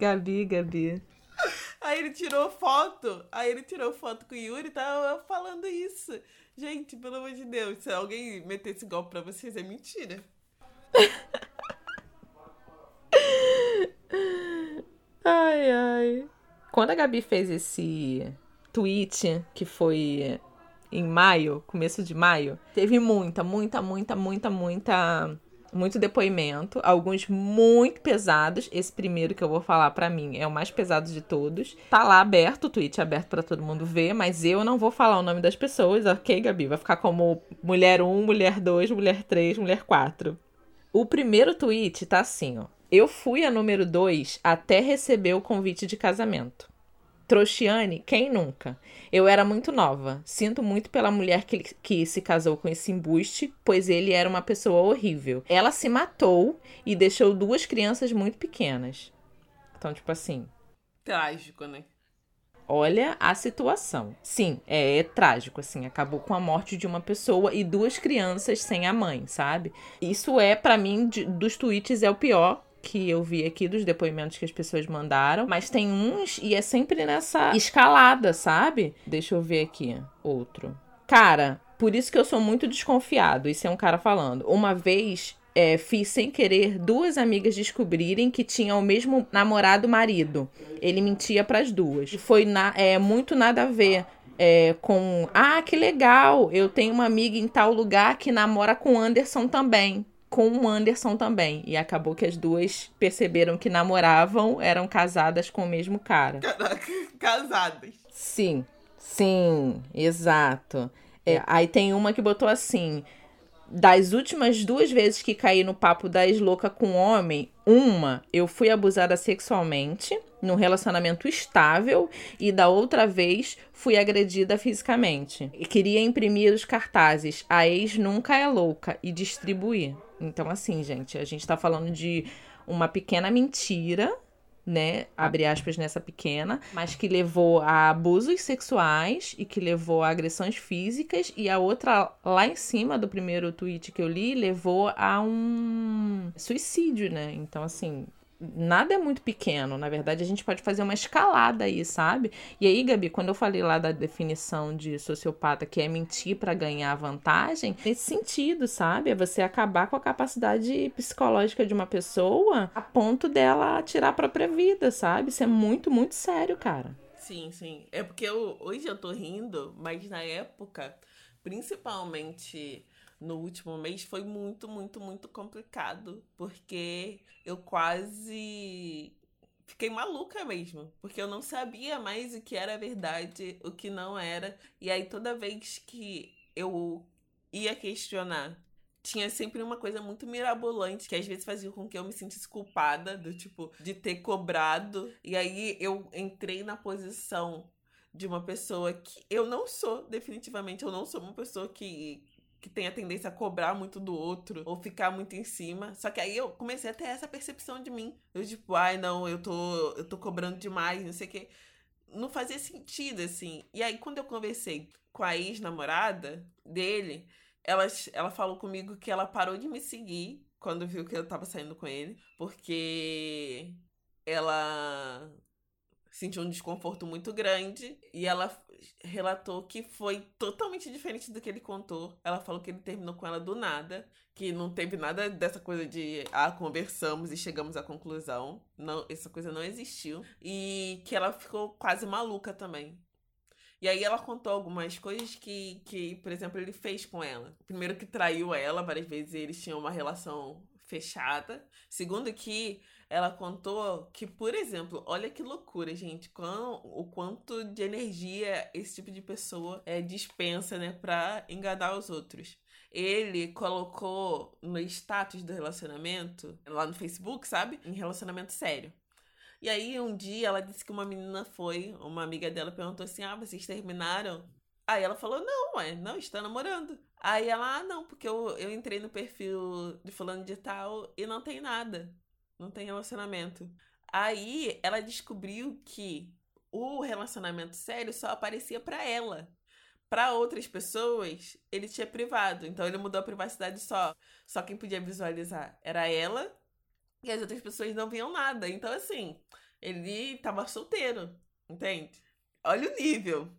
Gabi, Gabi. Aí ele tirou foto. Aí ele tirou foto com o Yuri e tava falando isso. Gente, pelo amor de Deus, se alguém meter esse golpe pra vocês, é mentira. ai, ai. Quando a Gabi fez esse tweet, que foi em maio, começo de maio, teve muita, muita, muita, muita, muita muito depoimento, alguns muito pesados. Esse primeiro que eu vou falar para mim é o mais pesado de todos. Tá lá aberto, o tweet aberto para todo mundo ver, mas eu não vou falar o nome das pessoas, OK, Gabi? Vai ficar como mulher 1, mulher 2, mulher 3, mulher 4. O primeiro tweet tá assim, ó. Eu fui a número 2 até receber o convite de casamento. Trouxiane, quem nunca? Eu era muito nova. Sinto muito pela mulher que, que se casou com esse embuste, pois ele era uma pessoa horrível. Ela se matou e deixou duas crianças muito pequenas. Então, tipo assim. Trágico, né? Olha a situação. Sim, é, é, trágico, assim. Acabou com a morte de uma pessoa e duas crianças sem a mãe, sabe? Isso é, para mim, de, dos tweets, é o pior que eu vi aqui dos depoimentos que as pessoas mandaram, mas tem uns e é sempre nessa escalada, sabe? Deixa eu ver aqui outro. Cara, por isso que eu sou muito desconfiado. Isso é um cara falando. Uma vez é, fiz sem querer duas amigas descobrirem que tinham o mesmo namorado marido. Ele mentia para as duas. Foi na, é, muito nada a ver. É, com ah, que legal, eu tenho uma amiga em tal lugar que namora com Anderson também com o Anderson também. E acabou que as duas perceberam que namoravam, eram casadas com o mesmo cara. Caraca, casadas. Sim, sim, exato. É, aí tem uma que botou assim: das últimas duas vezes que caí no papo das louca com homem, uma eu fui abusada sexualmente num relacionamento estável e da outra vez fui agredida fisicamente. E queria imprimir os cartazes: a ex nunca é louca e distribuir. Então, assim, gente, a gente tá falando de uma pequena mentira né, abre aspas nessa pequena, mas que levou a abusos sexuais e que levou a agressões físicas e a outra lá em cima do primeiro tweet que eu li levou a um suicídio, né? Então assim, nada é muito pequeno. Na verdade, a gente pode fazer uma escalada aí, sabe? E aí, Gabi, quando eu falei lá da definição de sociopata, que é mentir para ganhar vantagem, nesse sentido, sabe? É você acabar com a capacidade psicológica de uma pessoa a ponto dela tirar a própria vida, sabe? Isso é muito, muito sério, cara. Sim, sim. É porque eu, hoje eu tô rindo, mas na época, principalmente no último mês foi muito, muito, muito complicado, porque eu quase fiquei maluca mesmo, porque eu não sabia mais o que era verdade, o que não era. E aí toda vez que eu ia questionar, tinha sempre uma coisa muito mirabolante que às vezes fazia com que eu me sentisse culpada do tipo de ter cobrado. E aí eu entrei na posição de uma pessoa que eu não sou, definitivamente, eu não sou uma pessoa que que tem a tendência a cobrar muito do outro ou ficar muito em cima. Só que aí eu comecei a ter essa percepção de mim. Eu, tipo, ai, não, eu tô, eu tô cobrando demais, não sei o quê. Não fazia sentido, assim. E aí, quando eu conversei com a ex-namorada dele, ela, ela falou comigo que ela parou de me seguir quando viu que eu tava saindo com ele, porque ela sentiu um desconforto muito grande e ela relatou que foi totalmente diferente do que ele contou. Ela falou que ele terminou com ela do nada, que não teve nada dessa coisa de ah, conversamos e chegamos à conclusão. Não, essa coisa não existiu e que ela ficou quase maluca também. E aí ela contou algumas coisas que, que, por exemplo, ele fez com ela. Primeiro que traiu ela várias vezes, eles tinham uma relação fechada. Segundo que ela contou que, por exemplo, olha que loucura, gente, o quanto de energia esse tipo de pessoa é, dispensa, né, pra enganar os outros. Ele colocou no status do relacionamento, lá no Facebook, sabe? Em relacionamento sério. E aí, um dia, ela disse que uma menina foi, uma amiga dela perguntou assim: Ah, vocês terminaram? Aí ela falou: Não, ué, não, está namorando. Aí ela: Ah, não, porque eu, eu entrei no perfil de fulano de tal e não tem nada não tem relacionamento. Aí ela descobriu que o relacionamento sério só aparecia para ela. Para outras pessoas, ele tinha privado. Então ele mudou a privacidade só. Só quem podia visualizar era ela. E as outras pessoas não viam nada. Então, assim, ele tava solteiro. Entende? Olha o nível.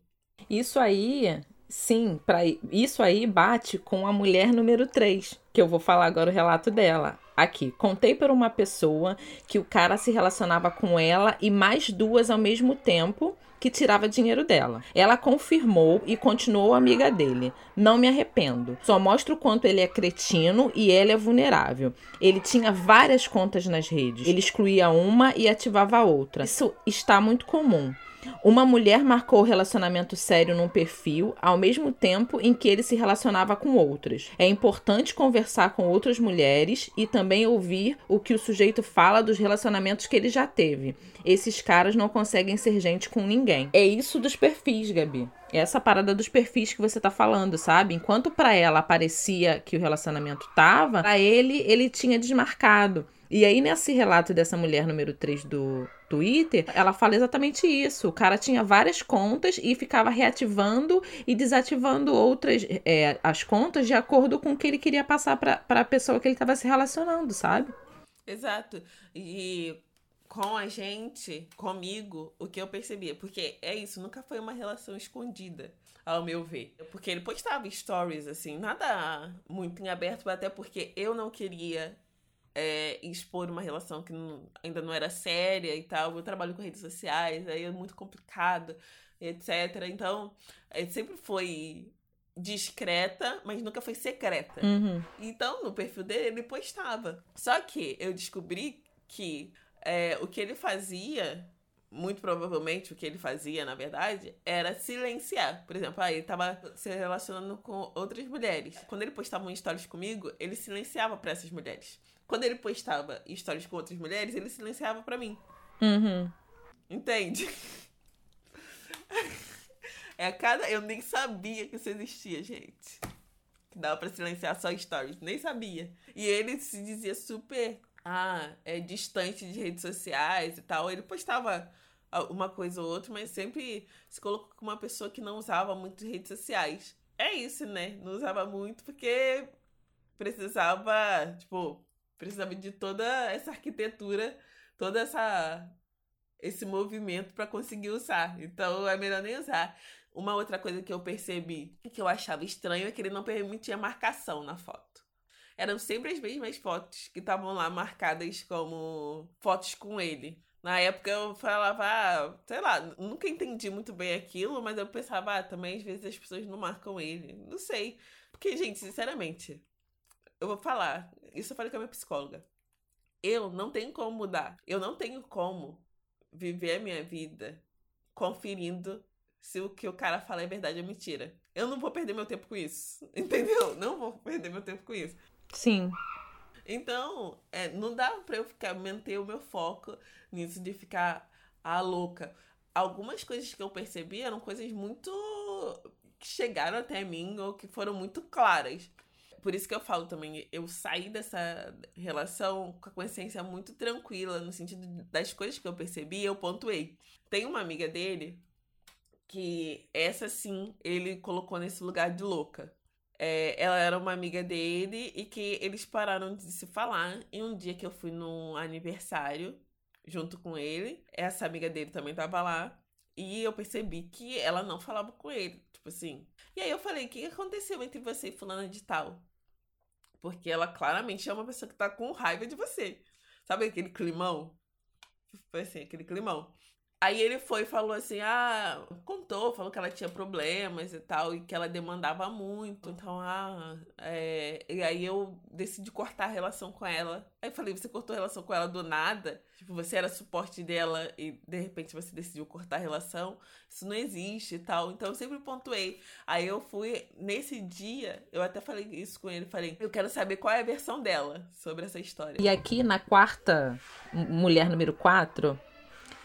Isso aí, sim, para isso aí bate com a mulher número 3, que eu vou falar agora o relato dela. Aqui, contei para uma pessoa que o cara se relacionava com ela e mais duas ao mesmo tempo que tirava dinheiro dela. Ela confirmou e continuou amiga dele. Não me arrependo. Só mostra o quanto ele é cretino e ela é vulnerável. Ele tinha várias contas nas redes. Ele excluía uma e ativava a outra. Isso está muito comum. Uma mulher marcou relacionamento sério num perfil, ao mesmo tempo em que ele se relacionava com outras. É importante conversar com outras mulheres e também ouvir o que o sujeito fala dos relacionamentos que ele já teve. Esses caras não conseguem ser gente com ninguém. É isso dos perfis, Gabi. É essa parada dos perfis que você tá falando, sabe? Enquanto para ela parecia que o relacionamento tava, para ele ele tinha desmarcado. E aí, nesse relato dessa mulher número 3 do Twitter, ela fala exatamente isso. O cara tinha várias contas e ficava reativando e desativando outras é, as contas de acordo com o que ele queria passar para a pessoa que ele estava se relacionando, sabe? Exato. E com a gente, comigo, o que eu percebia, porque é isso, nunca foi uma relação escondida, ao meu ver. Porque ele postava stories, assim, nada muito em aberto, até porque eu não queria é, expor uma relação que não, ainda não era séria e tal. Eu trabalho com redes sociais, aí é muito complicado, etc. Então, é, sempre foi discreta, mas nunca foi secreta. Uhum. Então, no perfil dele, ele postava. Só que eu descobri que é, o que ele fazia, muito provavelmente o que ele fazia, na verdade, era silenciar. Por exemplo, ah, ele estava se relacionando com outras mulheres. Quando ele postava um stories comigo, ele silenciava para essas mulheres. Quando ele postava histórias com outras mulheres, ele silenciava para mim. Uhum. Entende? É cada. Eu nem sabia que isso existia, gente. Que dava pra silenciar só stories. Nem sabia. E ele se dizia super ah, é distante de redes sociais e tal. Ele postava uma coisa ou outra, mas sempre se colocou como uma pessoa que não usava muito redes sociais. É isso, né? Não usava muito porque precisava, tipo, precisava de toda essa arquitetura, toda essa esse movimento para conseguir usar. Então é melhor nem usar. Uma outra coisa que eu percebi que eu achava estranho é que ele não permitia marcação na foto. Eram sempre as mesmas fotos que estavam lá marcadas como fotos com ele. Na época eu falava, ah, sei lá, nunca entendi muito bem aquilo, mas eu pensava, ah, também às vezes as pessoas não marcam ele. Não sei. Porque, gente, sinceramente, eu vou falar, isso eu falei com a minha psicóloga. Eu não tenho como mudar. Eu não tenho como viver a minha vida conferindo se o que o cara fala é verdade ou mentira. Eu não vou perder meu tempo com isso. Entendeu? Não vou perder meu tempo com isso. Sim. Então, é, não dá pra eu ficar, manter o meu foco nisso de ficar a ah, louca. Algumas coisas que eu percebi eram coisas muito. que chegaram até mim ou que foram muito claras. Por isso que eu falo também, eu saí dessa relação com a consciência muito tranquila, no sentido das coisas que eu percebi, eu pontuei. Tem uma amiga dele que essa sim ele colocou nesse lugar de louca. É, ela era uma amiga dele e que eles pararam de se falar. E um dia que eu fui no aniversário junto com ele, essa amiga dele também tava lá. E eu percebi que ela não falava com ele. Tipo assim. E aí eu falei: o que aconteceu entre você e Fulana de Tal? Porque ela claramente é uma pessoa que tá com raiva de você. Sabe aquele climão? Foi assim, aquele climão. Aí ele foi e falou assim: ah, contou, falou que ela tinha problemas e tal, e que ela demandava muito. Então, ah, é... E aí eu decidi cortar a relação com ela. Aí eu falei: você cortou a relação com ela do nada? Tipo, você era suporte dela e de repente você decidiu cortar a relação? Isso não existe e tal. Então eu sempre pontuei. Aí eu fui, nesse dia, eu até falei isso com ele: falei, eu quero saber qual é a versão dela sobre essa história. E aqui na quarta, mulher número 4,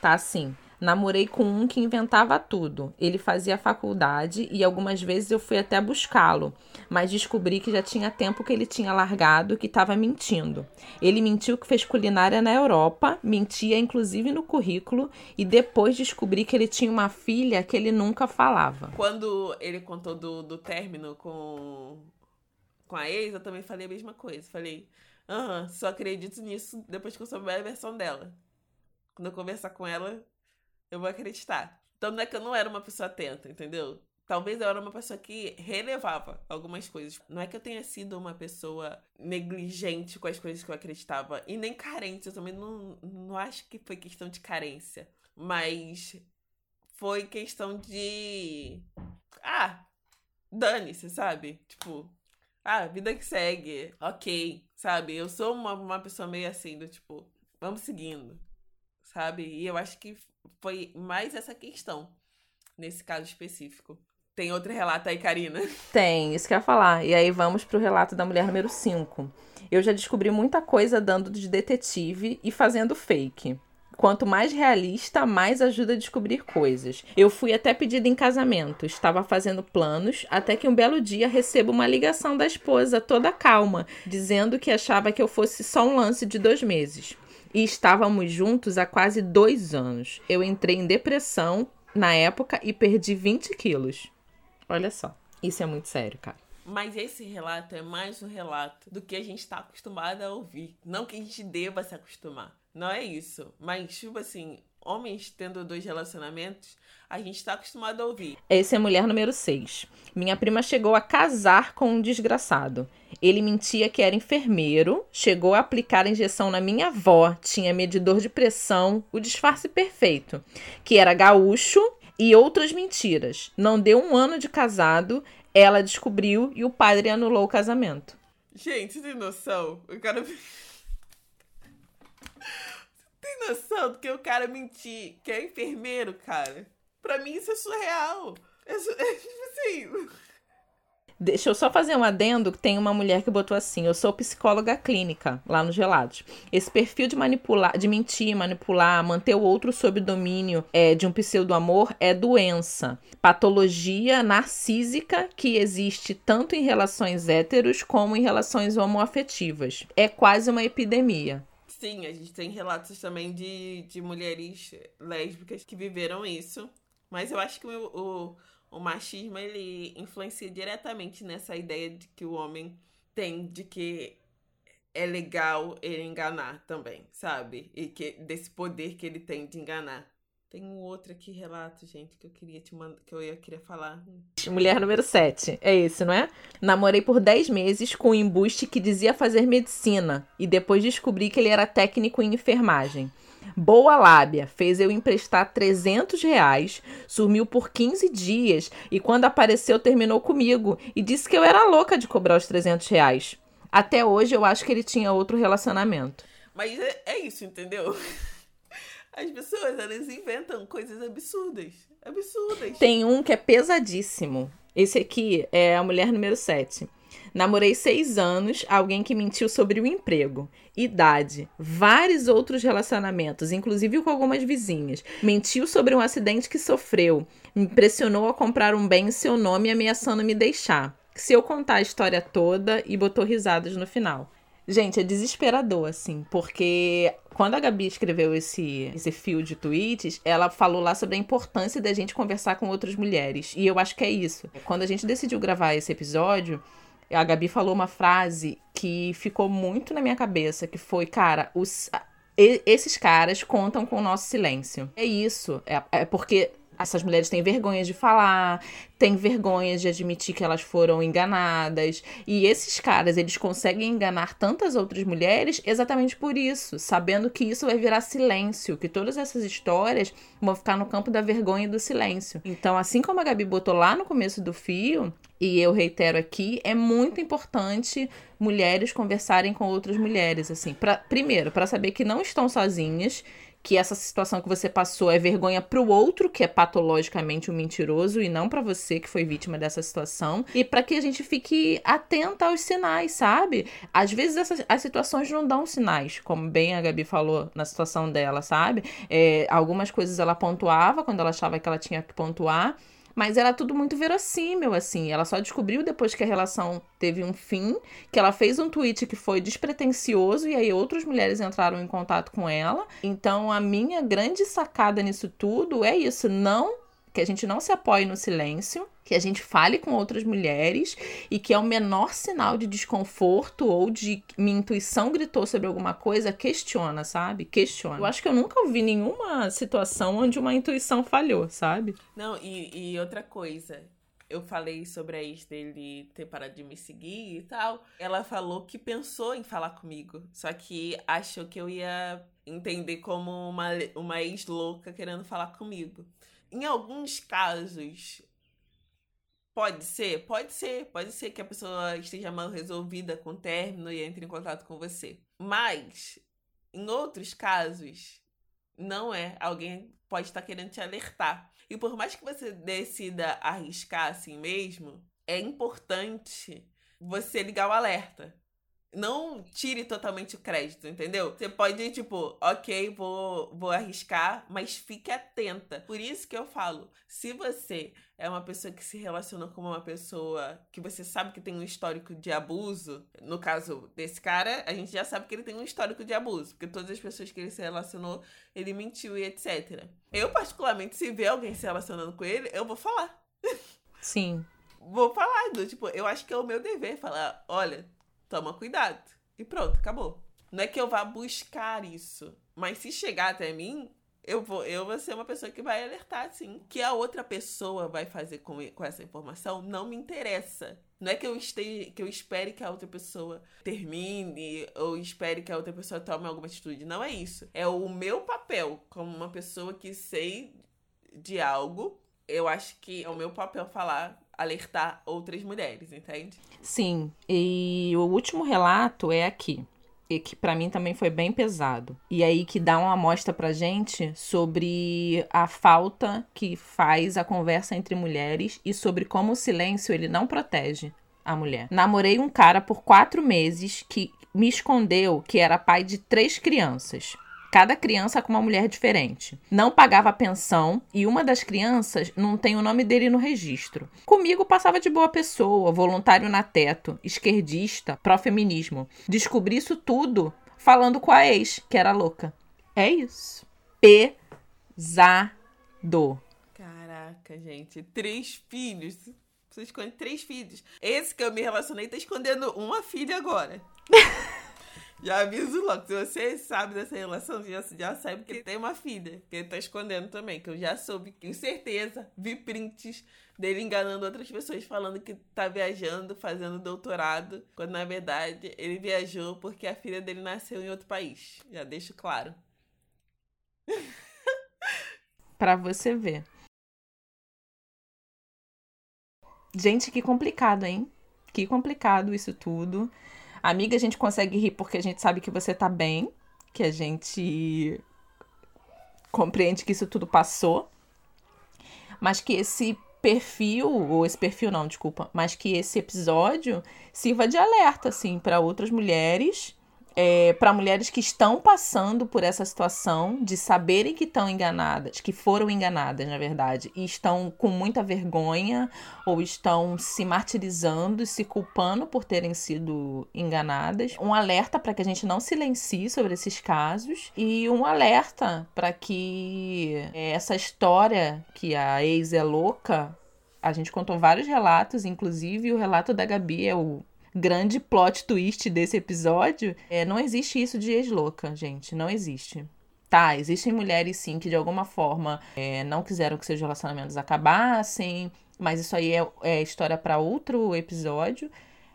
tá assim. Namorei com um que inventava tudo. Ele fazia faculdade e algumas vezes eu fui até buscá-lo, mas descobri que já tinha tempo que ele tinha largado, que estava mentindo. Ele mentiu que fez culinária na Europa, mentia inclusive no currículo e depois descobri que ele tinha uma filha que ele nunca falava. Quando ele contou do, do término com, com a ex, eu também falei a mesma coisa. Falei, aham, só acredito nisso depois que eu souber a versão dela. Quando eu conversar com ela, eu vou acreditar. Então não é que eu não era uma pessoa atenta, entendeu? Talvez eu era uma pessoa que relevava algumas coisas. Não é que eu tenha sido uma pessoa negligente com as coisas que eu acreditava. E nem carente. Eu também não, não acho que foi questão de carência. Mas foi questão de. Ah, dane-se, sabe? Tipo, ah, vida que segue. Ok, sabe? Eu sou uma, uma pessoa meio assim, do tipo, vamos seguindo, sabe? E eu acho que foi mais essa questão, nesse caso específico. Tem outro relato aí, Karina? Tem, isso que eu ia falar. E aí vamos pro relato da mulher número 5. Eu já descobri muita coisa dando de detetive e fazendo fake. Quanto mais realista, mais ajuda a descobrir coisas. Eu fui até pedida em casamento, estava fazendo planos, até que um belo dia recebo uma ligação da esposa, toda calma, dizendo que achava que eu fosse só um lance de dois meses e estávamos juntos há quase dois anos. Eu entrei em depressão na época e perdi 20 quilos. Olha só, isso é muito sério, cara. Mas esse relato é mais um relato do que a gente está acostumado a ouvir. Não que a gente deva se acostumar. Não é isso. Mas, tipo assim, homens tendo dois relacionamentos, a gente está acostumado a ouvir. Essa é a mulher número 6. Minha prima chegou a casar com um desgraçado. Ele mentia que era enfermeiro, chegou a aplicar a injeção na minha avó, tinha medidor de pressão, o disfarce perfeito, que era gaúcho e outras mentiras. Não deu um ano de casado, ela descobriu e o padre anulou o casamento. Gente, tem noção? O cara. Tem noção do que o cara mentir que é enfermeiro, cara? Pra mim isso é surreal. É, é tipo assim. Deixa eu só fazer um adendo que tem uma mulher que botou assim: eu sou psicóloga clínica lá nos gelados. Esse perfil de manipular, de mentir, manipular, manter o outro sob domínio é, de um pseudo-amor é doença, patologia narcísica que existe tanto em relações héteros como em relações homoafetivas. É quase uma epidemia. Sim, a gente tem relatos também de, de mulheres lésbicas que viveram isso. Mas eu acho que o, o, o machismo ele influencia diretamente nessa ideia de que o homem tem de que é legal ele enganar também, sabe? E que desse poder que ele tem de enganar. Tem um outro aqui relato, gente, que eu queria te mandar, que eu ia queria falar. Mulher número 7. É esse, não é? Namorei por 10 meses com um embuste que dizia fazer medicina e depois descobri que ele era técnico em enfermagem. Boa lábia, fez eu emprestar 300 reais, sumiu por 15 dias e quando apareceu terminou comigo e disse que eu era louca de cobrar os 300 reais. Até hoje eu acho que ele tinha outro relacionamento. Mas é, é isso, entendeu? As pessoas, elas inventam coisas absurdas. Absurdas. Tem um que é pesadíssimo. Esse aqui é a mulher número 7. Namorei seis anos, alguém que mentiu sobre o emprego, idade, vários outros relacionamentos, inclusive com algumas vizinhas. Mentiu sobre um acidente que sofreu, me pressionou a comprar um bem em seu nome ameaçando me deixar. Se eu contar a história toda e botou risadas no final. Gente, é desesperador, assim, porque quando a Gabi escreveu esse, esse fio de tweets, ela falou lá sobre a importância da gente conversar com outras mulheres. E eu acho que é isso. Quando a gente decidiu gravar esse episódio, a Gabi falou uma frase que ficou muito na minha cabeça, que foi, cara, os, esses caras contam com o nosso silêncio. É isso. É, é porque essas mulheres têm vergonha de falar, têm vergonha de admitir que elas foram enganadas. E esses caras, eles conseguem enganar tantas outras mulheres exatamente por isso, sabendo que isso vai virar silêncio, que todas essas histórias vão ficar no campo da vergonha e do silêncio. Então, assim como a Gabi botou lá no começo do fio, e eu reitero aqui, é muito importante mulheres conversarem com outras mulheres, assim, pra, primeiro, para saber que não estão sozinhas que essa situação que você passou é vergonha para o outro, que é patologicamente um mentiroso, e não para você que foi vítima dessa situação, e para que a gente fique atenta aos sinais, sabe? Às vezes essas, as situações não dão sinais, como bem a Gabi falou na situação dela, sabe? É, algumas coisas ela pontuava quando ela achava que ela tinha que pontuar, mas era tudo muito verossímil, assim. Ela só descobriu depois que a relação teve um fim, que ela fez um tweet que foi despretensioso e aí outras mulheres entraram em contato com ela. Então a minha grande sacada nisso tudo é isso, não que a gente não se apoie no silêncio, que a gente fale com outras mulheres e que é o menor sinal de desconforto ou de minha intuição gritou sobre alguma coisa, questiona, sabe? Questiona. Eu acho que eu nunca ouvi nenhuma situação onde uma intuição falhou, sabe? Não, e, e outra coisa, eu falei sobre a ex dele ter parado de me seguir e tal. Ela falou que pensou em falar comigo, só que achou que eu ia entender como uma, uma ex louca querendo falar comigo. Em alguns casos, pode ser, pode ser, pode ser que a pessoa esteja mal resolvida com o término e entre em contato com você. Mas, em outros casos, não é. Alguém pode estar querendo te alertar. E por mais que você decida arriscar assim mesmo, é importante você ligar o alerta não tire totalmente o crédito, entendeu? Você pode, tipo, ok, vou, vou arriscar, mas fique atenta. Por isso que eu falo, se você é uma pessoa que se relaciona com uma pessoa que você sabe que tem um histórico de abuso, no caso desse cara, a gente já sabe que ele tem um histórico de abuso, porque todas as pessoas que ele se relacionou, ele mentiu e etc. Eu, particularmente, se ver alguém se relacionando com ele, eu vou falar. Sim. vou falar, tipo, eu acho que é o meu dever falar, olha, toma cuidado. E pronto, acabou. Não é que eu vá buscar isso, mas se chegar até mim, eu vou, eu vou ser uma pessoa que vai alertar, sim. Que a outra pessoa vai fazer com, com essa informação não me interessa. Não é que eu esteja, que eu espere que a outra pessoa termine ou espere que a outra pessoa tome alguma atitude. Não é isso. É o meu papel como uma pessoa que sei de algo. Eu acho que é o meu papel falar alertar outras mulheres, entende? Sim. E o último relato é aqui. E que para mim também foi bem pesado. E aí que dá uma amostra pra gente sobre a falta que faz a conversa entre mulheres e sobre como o silêncio ele não protege a mulher. Namorei um cara por quatro meses que me escondeu que era pai de três crianças cada criança com uma mulher diferente. Não pagava pensão e uma das crianças não tem o nome dele no registro. Comigo passava de boa pessoa, voluntário na teto, esquerdista, pró-feminismo. Descobri isso tudo falando com a ex, que era louca. É isso. Pesado. Caraca, gente. Três filhos. Você esconde três filhos. Esse que eu me relacionei tá escondendo uma filha agora. já aviso logo. Se você sabe dessa relação, já, já sabe que tem uma filha. Que ele tá escondendo também. Que eu já soube. Tenho certeza. Vi prints dele enganando outras pessoas, falando que tá viajando, fazendo doutorado. Quando na verdade ele viajou porque a filha dele nasceu em outro país. Já deixo claro. Para você ver. Gente, que complicado, hein? Que complicado isso tudo. Amiga, a gente consegue rir porque a gente sabe que você tá bem, que a gente compreende que isso tudo passou, mas que esse perfil, ou esse perfil não, desculpa, mas que esse episódio sirva de alerta, assim, para outras mulheres é, para mulheres que estão passando por essa situação de saberem que estão enganadas, que foram enganadas, na verdade, e estão com muita vergonha ou estão se martirizando e se culpando por terem sido enganadas. Um alerta para que a gente não silencie sobre esses casos e um alerta para que é, essa história que a ex é louca. A gente contou vários relatos, inclusive o relato da Gabi é o grande plot twist desse episódio, é, não existe isso de ex-louca, gente. Não existe. Tá, existem mulheres sim que de alguma forma é, não quiseram que seus relacionamentos acabassem, mas isso aí é, é história para outro episódio.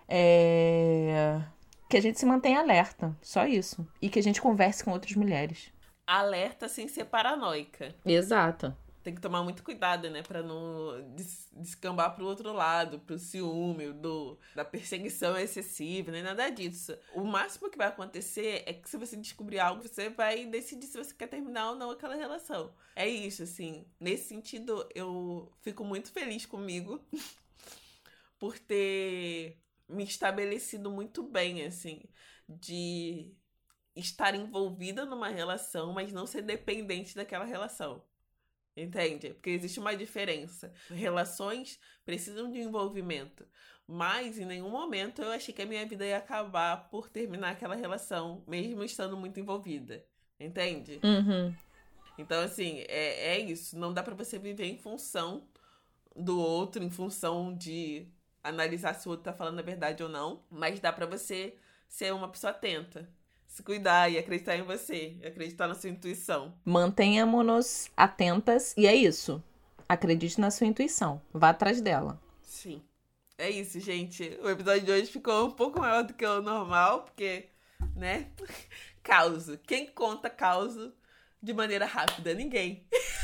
É... Que a gente se mantenha alerta, só isso. E que a gente converse com outras mulheres. Alerta sem ser paranoica. Exato tem que tomar muito cuidado, né? Pra não des descambar pro outro lado, pro ciúme, do, da perseguição excessiva, nem nada disso. O máximo que vai acontecer é que se você descobrir algo, você vai decidir se você quer terminar ou não aquela relação. É isso, assim. Nesse sentido, eu fico muito feliz comigo por ter me estabelecido muito bem, assim, de estar envolvida numa relação, mas não ser dependente daquela relação. Entende? Porque existe uma diferença. Relações precisam de envolvimento. Mas em nenhum momento eu achei que a minha vida ia acabar por terminar aquela relação, mesmo estando muito envolvida. Entende? Uhum. Então, assim, é, é isso. Não dá para você viver em função do outro, em função de analisar se o outro tá falando a verdade ou não. Mas dá para você ser uma pessoa atenta se cuidar e acreditar em você, acreditar na sua intuição. Mantenhamos-nos atentas e é isso. Acredite na sua intuição, vá atrás dela. Sim. É isso, gente. O episódio de hoje ficou um pouco maior do que o normal, porque, né? Causo. Quem conta causo de maneira rápida? Ninguém.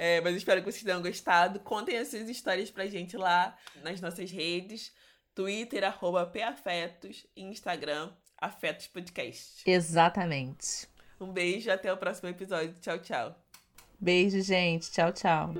É, mas espero que vocês tenham gostado. Contem as suas histórias pra gente lá nas nossas redes. Twitter, arroba Pafetos e Instagram, Afetos Podcast. Exatamente. Um beijo até o próximo episódio. Tchau, tchau. Beijo, gente. Tchau, tchau.